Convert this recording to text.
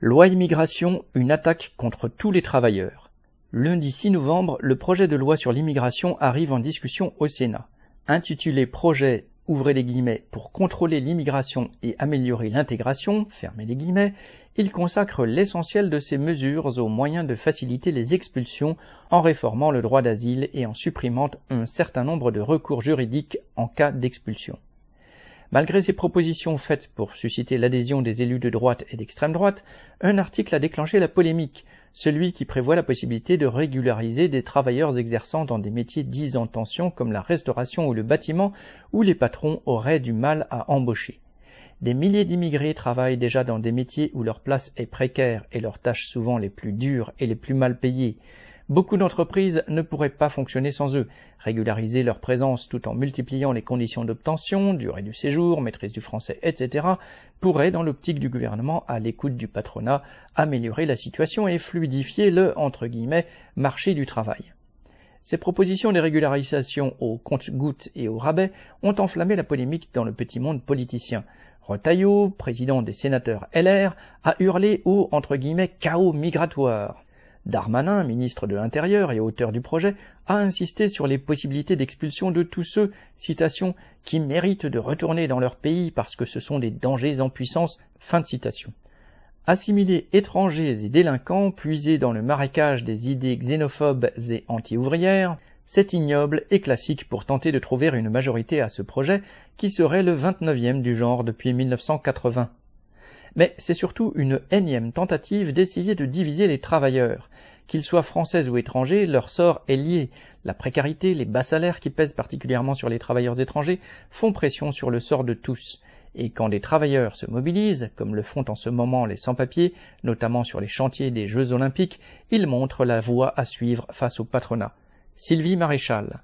Loi immigration, une attaque contre tous les travailleurs. Lundi 6 novembre, le projet de loi sur l'immigration arrive en discussion au Sénat. Intitulé Projet ouvrez les guillemets pour contrôler l'immigration et améliorer l'intégration, fermez les guillemets, il consacre l'essentiel de ces mesures aux moyens de faciliter les expulsions en réformant le droit d'asile et en supprimant un certain nombre de recours juridiques en cas d'expulsion. Malgré ces propositions faites pour susciter l'adhésion des élus de droite et d'extrême droite, un article a déclenché la polémique, celui qui prévoit la possibilité de régulariser des travailleurs exerçant dans des métiers dits en tension comme la restauration ou le bâtiment, où les patrons auraient du mal à embaucher. Des milliers d'immigrés travaillent déjà dans des métiers où leur place est précaire et leurs tâches souvent les plus dures et les plus mal payées. Beaucoup d'entreprises ne pourraient pas fonctionner sans eux. Régulariser leur présence tout en multipliant les conditions d'obtention, durée du séjour, maîtrise du français, etc., pourrait, dans l'optique du gouvernement à l'écoute du patronat, améliorer la situation et fluidifier le, entre guillemets, marché du travail. Ces propositions de régularisation au compte-gouttes et au rabais ont enflammé la polémique dans le petit monde politicien. Retailleau, président des sénateurs LR, a hurlé au chaos migratoire. Darmanin, ministre de l'Intérieur et auteur du projet, a insisté sur les possibilités d'expulsion de tous ceux, citation, qui méritent de retourner dans leur pays parce que ce sont des dangers en puissance, fin de citation. Assimiler étrangers et délinquants, puisés dans le marécage des idées xénophobes et anti-ouvrières, c'est ignoble et classique pour tenter de trouver une majorité à ce projet qui serait le 29e du genre depuis 1980 mais c'est surtout une énième tentative d'essayer de diviser les travailleurs. Qu'ils soient français ou étrangers, leur sort est lié. La précarité, les bas salaires qui pèsent particulièrement sur les travailleurs étrangers font pression sur le sort de tous. Et quand des travailleurs se mobilisent, comme le font en ce moment les sans-papiers, notamment sur les chantiers des Jeux olympiques, ils montrent la voie à suivre face au patronat. Sylvie Maréchal